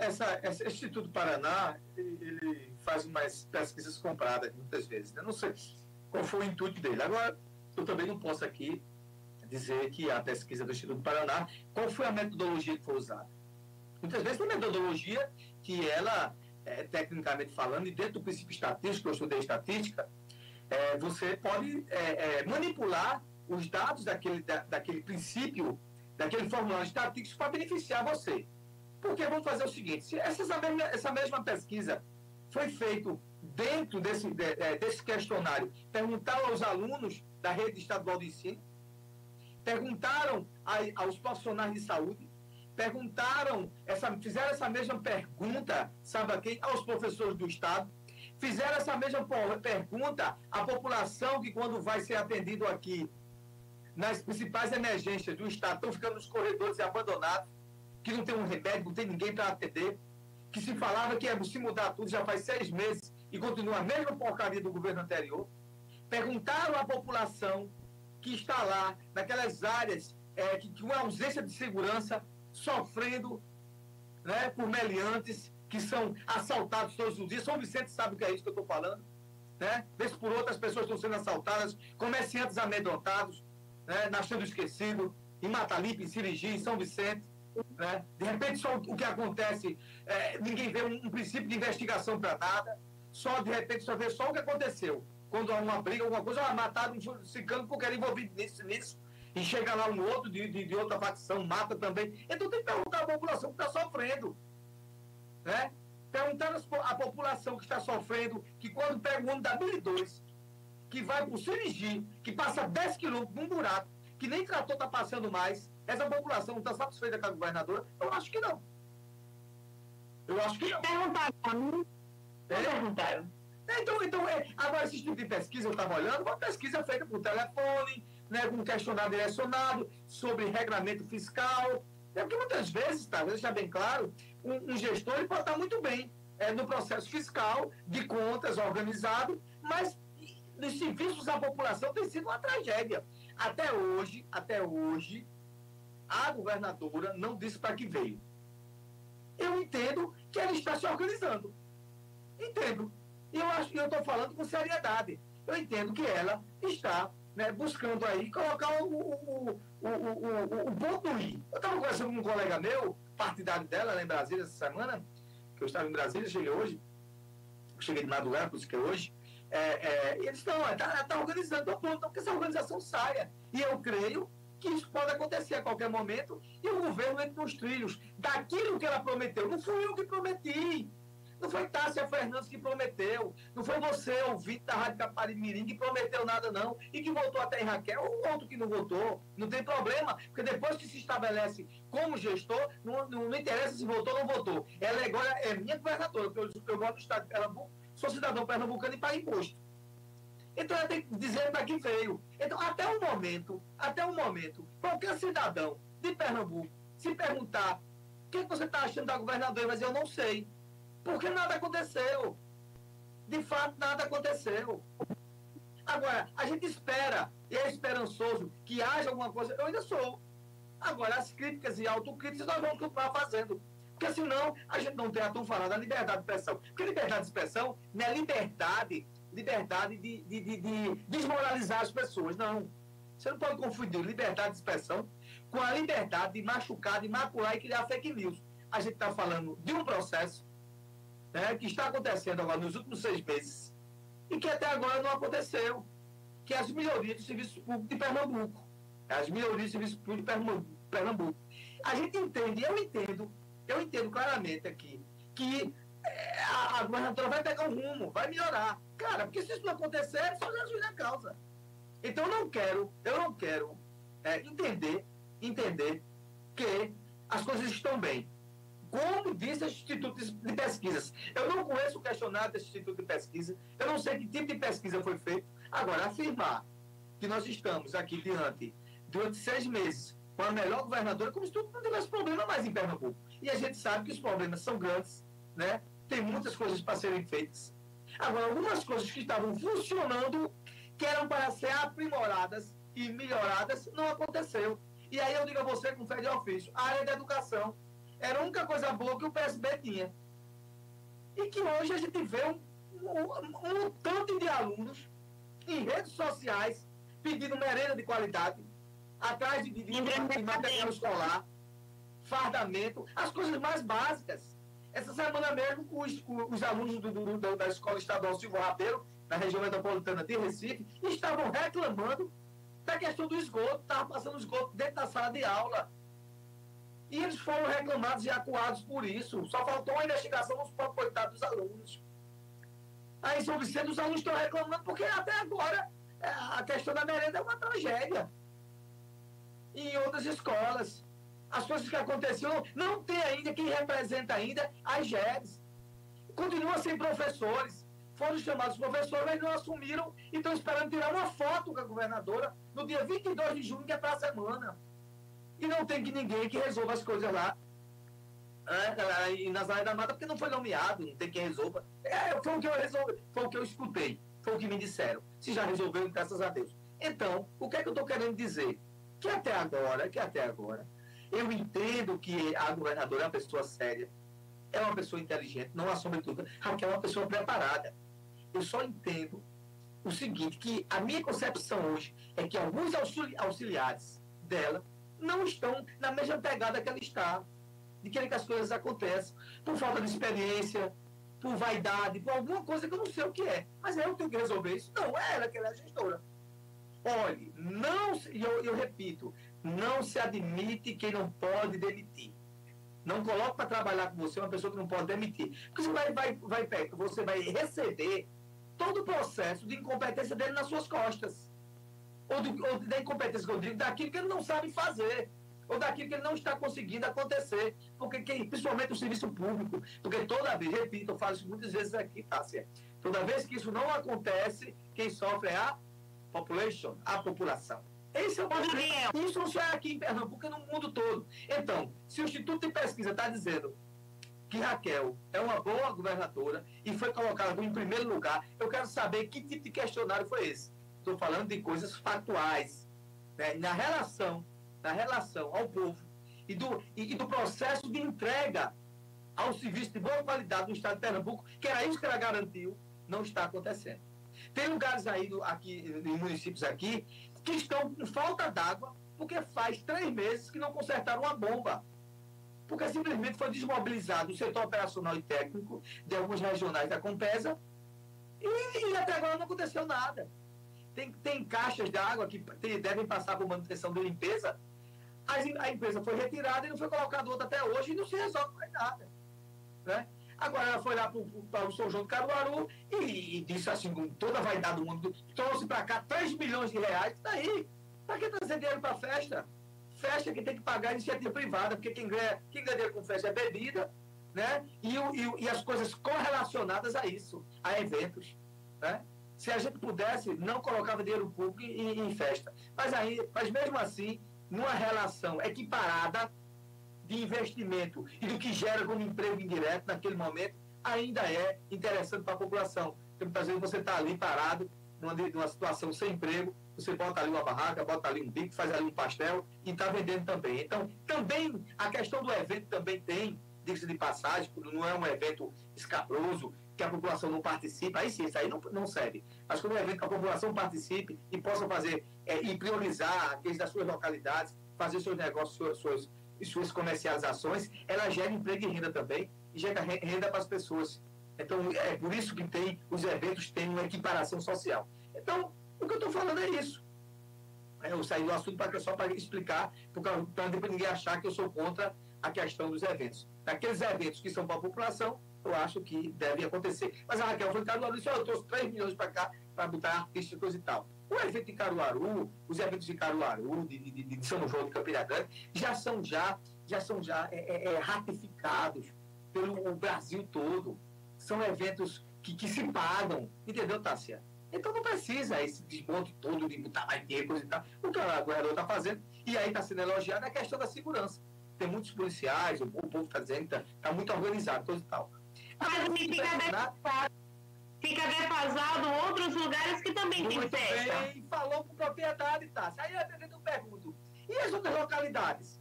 essa, esse Instituto Paraná, ele, faz umas pesquisas compradas muitas vezes. Né? Não sei qual foi o intuito dele. Agora, eu também não posso aqui dizer que a pesquisa do Instituto Paraná, qual foi a metodologia que foi usada. Muitas vezes tem metodologia que ela, é, tecnicamente falando, e dentro do princípio estatístico, eu estudei estatística, é, você pode é, é manipular os dados daquele, da, daquele princípio, daquele formulário estatístico para beneficiar você. Porque vamos fazer o seguinte, se essa, mesma, essa mesma pesquisa foi feita dentro desse, de, é, desse questionário, perguntaram aos alunos da rede estadual de ensino, perguntaram aos profissionais de saúde, perguntaram, essa, fizeram essa mesma pergunta, sabe a quem? Aos professores do Estado, fizeram essa mesma pergunta à população que quando vai ser atendido aqui nas principais emergências do Estado, estão ficando nos corredores abandonados, que não tem um remédio, não tem ninguém para atender, que se falava que ia se mudar tudo já faz seis meses e continua a mesma porcaria do governo anterior. Perguntaram à população que está lá, naquelas áreas é, que, com ausência de segurança, sofrendo né, por meliantes que são assaltados todos os dias. São Vicente sabe o que é isso que eu estou falando. Né? Vez por outras pessoas estão sendo assaltadas, comerciantes amedrontados, né, nascendo esquecido, em Matalipe, em Sirigi, em São Vicente. Né? De repente, só o que acontece, é, ninguém vê um, um, princípio de investigação para nada, só de repente só vê só o que aconteceu quando há uma briga, alguma coisa, ah, mataram um cicano porque era envolvido nisso, nisso, e chega lá um outro de, de, de, outra facção, mata também. Então tem que perguntar à população que está sofrendo. Né? Perguntar à população que está sofrendo, que quando pega o homem da 1002, que vai para o que passa 10 quilômetros num buraco, que nem trator está passando mais, essa população não está satisfeita com a governadora? Eu acho que não. Eu acho que não. Perguntaram. É? Perguntaram. É, então, então é, agora, esse tipo de pesquisa, eu estava olhando, uma pesquisa feita por telefone, né, com um questionário direcionado sobre regramento fiscal. É porque muitas vezes, tá, vou deixar bem claro, um, um gestor ele pode estar muito bem é, no processo fiscal, de contas, organizado, mas nos serviços à população tem sido uma tragédia. Até hoje, até hoje, a governadora não disse para que veio. Eu entendo que ela está se organizando. Entendo. Eu acho que eu estou falando com seriedade. Eu entendo que ela está né, buscando aí colocar o, o, o, o, o ponto i. Eu estava conversando com um colega meu, partidário dela, lá em Brasília, essa semana, que eu estava em Brasília, cheguei hoje, cheguei de madrugada, por isso que é hoje, é, é, e eles estão, está tá organizando, então que essa organização saia. E eu creio que isso pode acontecer a qualquer momento e o governo entra nos trilhos daquilo que ela prometeu. Não fui eu que prometi. Não foi Tássia Fernandes que prometeu. Não foi você, ouvinte da Rádio Caparimirim, que prometeu nada, não. E que votou até em Raquel, ou outro que não votou. Não tem problema, porque depois que se estabelece como gestor, não, não, não interessa se votou ou não votou. Ela agora é minha governadora, porque eu, eu gosto do Estado de Pernambuco, sou cidadão pernambucano e pago imposto. Então ela tem que dizer para que veio. Então, até o momento, até o momento, qualquer cidadão de Pernambuco se perguntar o que, você está achando da governadora, mas eu não sei. Porque nada aconteceu. De fato, nada aconteceu. Agora, a gente espera, e é esperançoso, que haja alguma coisa. Eu ainda sou. Agora, as críticas e autocríticas nós vamos continuar fazendo. Porque senão a gente não tem a tão falada liberdade de expressão. Porque liberdade de expressão não é liberdade liberdade de, de, de, de desmoralizar as pessoas. Não. Você não pode confundir liberdade de expressão com a liberdade de machucar, de macular e criar fake news. A gente está falando de um processo né, que está acontecendo agora nos últimos seis meses e que até agora não aconteceu, que é as melhorias do serviço público de Pernambuco. As melhorias do serviço público de Pernambuco. A gente entende, eu entendo, eu entendo claramente aqui, que é, a, a governadora vai pegar um rumo, vai melhorar. Cara, porque se isso não acontecer, é só Jesus na causa. Então eu não quero, eu não quero é, entender, entender que as coisas estão bem. Como disse o Instituto de Pesquisas. Eu não conheço o questionário desse Instituto de Pesquisa, eu não sei que tipo de pesquisa foi feito. Agora, afirmar que nós estamos aqui diante, durante seis meses, com a melhor governadora, como se tudo não tivesse problema mais em Pernambuco. E a gente sabe que os problemas são grandes, né? Tem muitas coisas para serem feitas. Agora, algumas coisas que estavam funcionando, que eram para ser aprimoradas e melhoradas, não aconteceu. E aí eu digo a você com fé de ofício, a área da educação. Era a única coisa boa que o PSB tinha. E que hoje a gente vê um, um, um tanto de alunos em redes sociais pedindo merenda de qualidade, atrás de, de, de, de material escolar, fardamento, as coisas mais básicas. Essa semana mesmo, os, os alunos do, do, da Escola Estadual Silvio Rabeiro, na região metropolitana de Recife, estavam reclamando da questão do esgoto, estava passando esgoto dentro da sala de aula. E eles foram reclamados e acuados por isso. Só faltou uma investigação nos próprios coitados dos alunos. Aí, São Vicente, os alunos estão reclamando porque até agora é, a questão da merenda é uma tragédia. E em outras escolas, as coisas que aconteceram, não tem ainda quem representa ainda as GEDs. Continua sem professores. Foram chamados professores, mas não assumiram e estão esperando tirar uma foto com a governadora no dia 22 de junho, que é para a semana. E não tem que ninguém que resolva as coisas lá. É, e nas áreas da mata, porque não foi nomeado, não tem quem resolva. É, foi o que eu resolvi, foi o que eu escutei, foi o que me disseram. Se já resolveu, graças a Deus. Então, o que é que eu estou querendo dizer? Que até agora, que até agora, eu entendo que a governadora é uma pessoa séria, é uma pessoa inteligente, não há sombra de dúvida, Raquel é uma pessoa preparada. Eu só entendo o seguinte, que a minha concepção hoje é que alguns auxiliares dela não estão na mesma pegada que ela está, de que as coisas aconteçam, por falta de experiência, por vaidade, por alguma coisa que eu não sei o que é. Mas eu tenho que resolver isso. Não, é ela que ela é a gestora. Olhe, não, e eu, eu repito, não se admite quem não pode demitir. Não coloque para trabalhar com você uma pessoa que não pode demitir. Porque você vai, vai, vai, você vai receber todo o processo de incompetência dele nas suas costas ou, ou da incompetência que eu digo, daquilo que ele não sabe fazer, ou daquilo que ele não está conseguindo acontecer, porque principalmente o serviço público, porque toda vez, repito, eu falo isso muitas vezes aqui, Tássia, toda vez que isso não acontece, quem sofre é a population, a população. Esse é o problema. Isso não só é aqui em Pernambuco, é no mundo todo. Então, se o Instituto de Pesquisa está dizendo que Raquel é uma boa governadora e foi colocada em primeiro lugar, eu quero saber que tipo de questionário foi esse estou falando de coisas factuais, né? na relação, na relação ao povo e do, e, e do processo de entrega ao serviço de boa qualidade do Estado de Pernambuco, que era isso que ela garantiu, não está acontecendo. Tem lugares aí, aqui, em municípios aqui, que estão com falta d'água, porque faz três meses que não consertaram uma bomba. Porque simplesmente foi desmobilizado o setor operacional e técnico de alguns regionais da Compesa e, e até agora não aconteceu nada. Tem, tem caixas água que tem, devem passar por manutenção de limpeza. A, a empresa foi retirada e não foi colocada outra até hoje e não se resolve mais nada. Né? Agora ela foi lá para o São João do Caruaru e, e, disse assim, com toda a vaidade do mundo, trouxe para cá 3 milhões de reais, daí, para que trazer dinheiro para festa? Festa que tem que pagar iniciativa privada, porque quem ganha, quem ganha dinheiro com festa é bebida, né? E, e, e as coisas correlacionadas a isso, a eventos, né? Se a gente pudesse, não colocava dinheiro público em, em festa. Mas, aí, mas mesmo assim, numa relação equiparada de investimento e do que gera como emprego indireto naquele momento, ainda é interessante para a população. Porque muitas vezes você está ali parado, numa, numa situação sem emprego, você bota ali uma barraca, bota ali um bico, faz ali um pastel e está vendendo também. Então, também a questão do evento também tem, diga-se de passagem, não é um evento escabroso, que a população não participa, aí sim, isso aí não, não serve. Mas quando é um evento que a população participe e possa fazer é, e priorizar aqueles das suas localidades, fazer seus negócios, suas, suas, suas comercializações, ela gera emprego e renda também, e gera renda para as pessoas. Então, é por isso que tem, os eventos têm uma equiparação social. Então, o que eu estou falando é isso. É, eu saí do assunto para só para explicar, para ninguém achar que eu sou contra a questão dos eventos. Aqueles eventos que são para a população, eu acho que deve acontecer. Mas a Raquel foi Caruaru e disse, oh, eu trouxe 3 milhões para cá para botar artistas e tal. O evento de Caruaru, os eventos de Caruaru, de, de, de São João de Campina Grande, já são já, já, são já é, é, é ratificados pelo Brasil todo. São eventos que, que se pagam, entendeu, Tássia? Então não precisa esse desmonte todo de botar mais dinheiro, coisa e tal. O que o governador está fazendo, e aí está sendo elogiado, é a questão da segurança. Tem muitos policiais, o, o povo está dizendo está tá muito organizado, coisa e tal. Mas fica defasado, fica defasado outros lugares que também Muito tem festa. Bem, falou com propriedade, tá? Aí eu pergunto, e as outras localidades?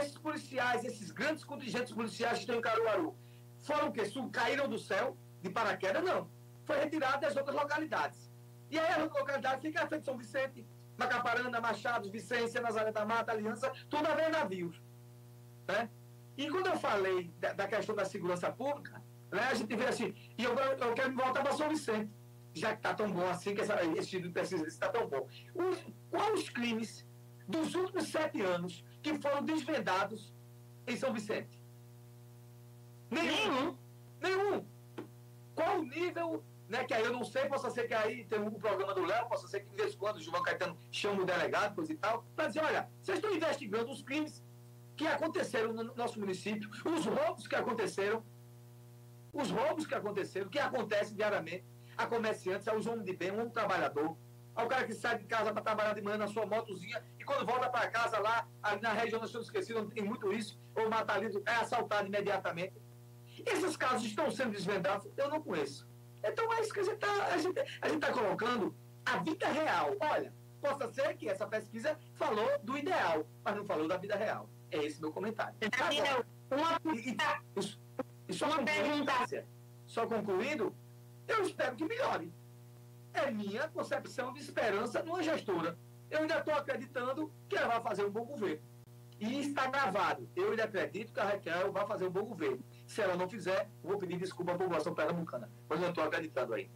esses policiais, esses grandes contingentes policiais que estão em Caruaru, foram o quê? Caíram do céu de paraquedas? Não. Foi retirado das outras localidades. E aí as localidades ficam de São Vicente, Macaparana, Machados, Vicência, Nazaré da Mata, Aliança, tudo a ver navios. Né? E quando eu falei da, da, questão da segurança pública, né, a gente vê assim, e eu, eu quero voltar para São Vicente, já que está tão bom assim, que essa, esse tipo de pesquisa está tão bom. Os, quais os crimes dos últimos sete anos que foram desvendados em São Vicente? Nenhum. Nenhum. Qual o nível, né, que aí eu não sei, possa ser que aí tem um programa do Léo, possa ser que de vez em quando o João Caetano chama o delegado, coisa e tal, para dizer, olha, vocês estão investigando os crimes que aconteceram no nosso município, os roubos que aconteceram, os roubos que aconteceram, que acontecem diariamente a comerciantes, aos homens de bem, um trabalhador, ao cara que sai de casa para trabalhar de manhã na sua motozinha e quando volta para casa lá, ali na região, nós estamos esquecidos, tem muito isso, ou mata ali, é assaltado imediatamente. Esses casos estão sendo desvendados, eu não conheço. Então é isso que a gente está tá colocando a vida real. Olha, possa ser que essa pesquisa falou do ideal, mas não falou da vida real. É esse meu comentário. Agora, uma, e, e, só uma pergunta. Só concluindo, eu espero que melhore. É minha concepção de esperança numa gestora. Eu ainda estou acreditando que ela vai fazer um bom governo. E está gravado. Eu ainda acredito que a Raquel vai fazer um bom governo. Se ela não fizer, vou pedir desculpa à população pernambucana. Mas eu estou acreditando aí.